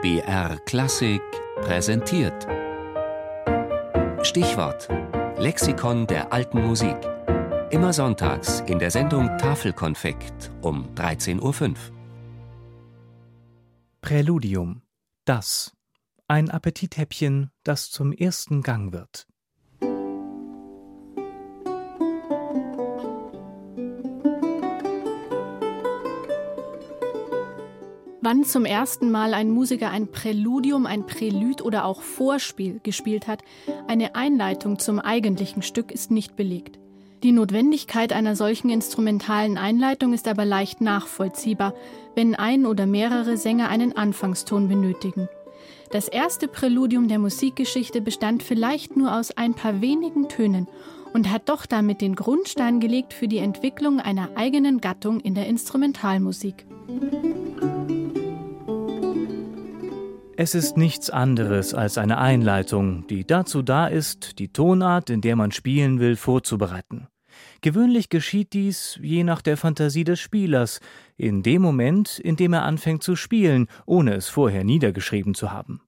BR Klassik präsentiert. Stichwort: Lexikon der alten Musik. Immer sonntags in der Sendung Tafelkonfekt um 13.05 Uhr. Präludium. Das. Ein Appetithäppchen, das zum ersten Gang wird. Wann zum ersten Mal ein Musiker ein Präludium, ein Prälud oder auch Vorspiel gespielt hat, eine Einleitung zum eigentlichen Stück ist nicht belegt. Die Notwendigkeit einer solchen instrumentalen Einleitung ist aber leicht nachvollziehbar, wenn ein oder mehrere Sänger einen Anfangston benötigen. Das erste Präludium der Musikgeschichte bestand vielleicht nur aus ein paar wenigen Tönen und hat doch damit den Grundstein gelegt für die Entwicklung einer eigenen Gattung in der Instrumentalmusik. Es ist nichts anderes als eine Einleitung, die dazu da ist, die Tonart, in der man spielen will, vorzubereiten. Gewöhnlich geschieht dies je nach der Fantasie des Spielers, in dem Moment, in dem er anfängt zu spielen, ohne es vorher niedergeschrieben zu haben.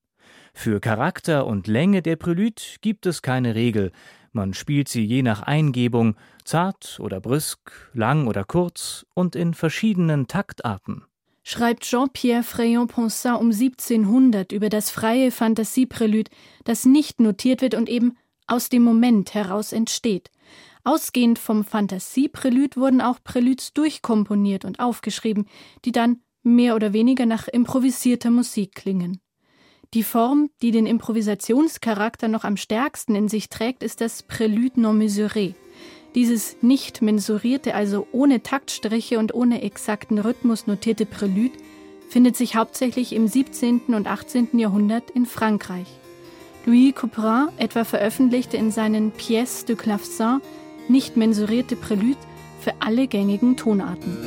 Für Charakter und Länge der Prälude gibt es keine Regel, man spielt sie je nach Eingebung, zart oder brüsk, lang oder kurz und in verschiedenen Taktarten schreibt Jean-Pierre Fréon-Poncin um 1700 über das freie Fantasieprälude, das nicht notiert wird und eben aus dem Moment heraus entsteht. Ausgehend vom Fantasieprälude wurden auch Präludes durchkomponiert und aufgeschrieben, die dann mehr oder weniger nach improvisierter Musik klingen. Die Form, die den Improvisationscharakter noch am stärksten in sich trägt, ist das Prélude non mesuré. Dieses nicht mensurierte, also ohne Taktstriche und ohne exakten Rhythmus notierte Prälude findet sich hauptsächlich im 17. und 18. Jahrhundert in Frankreich. Louis Couperin etwa veröffentlichte in seinen Pièces de Clavecin nicht mensurierte Prälude für alle gängigen Tonarten.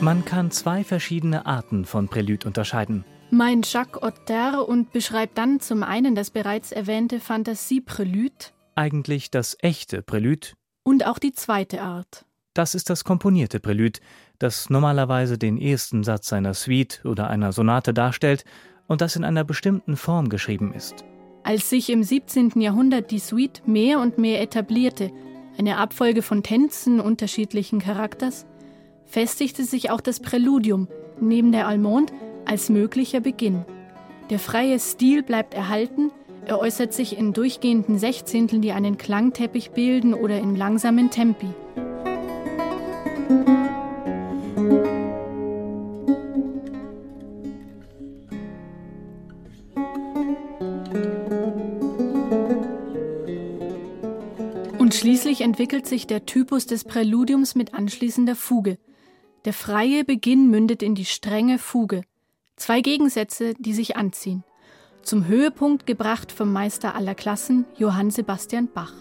Man kann zwei verschiedene Arten von Prälude unterscheiden meint Jacques Otter und beschreibt dann zum einen das bereits erwähnte Fantasie-Prälude, eigentlich das echte Prälude, und auch die zweite Art. Das ist das komponierte Prälude, das normalerweise den ersten Satz einer Suite oder einer Sonate darstellt und das in einer bestimmten Form geschrieben ist. Als sich im 17. Jahrhundert die Suite mehr und mehr etablierte, eine Abfolge von Tänzen unterschiedlichen Charakters, festigte sich auch das Präludium neben der Allemande als möglicher Beginn. Der freie Stil bleibt erhalten, er äußert sich in durchgehenden Sechzehnteln, die einen Klangteppich bilden oder in langsamen Tempi. Und schließlich entwickelt sich der Typus des Präludiums mit anschließender Fuge. Der freie Beginn mündet in die strenge Fuge. Zwei Gegensätze, die sich anziehen. Zum Höhepunkt gebracht vom Meister aller Klassen, Johann Sebastian Bach.